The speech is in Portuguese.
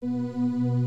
Música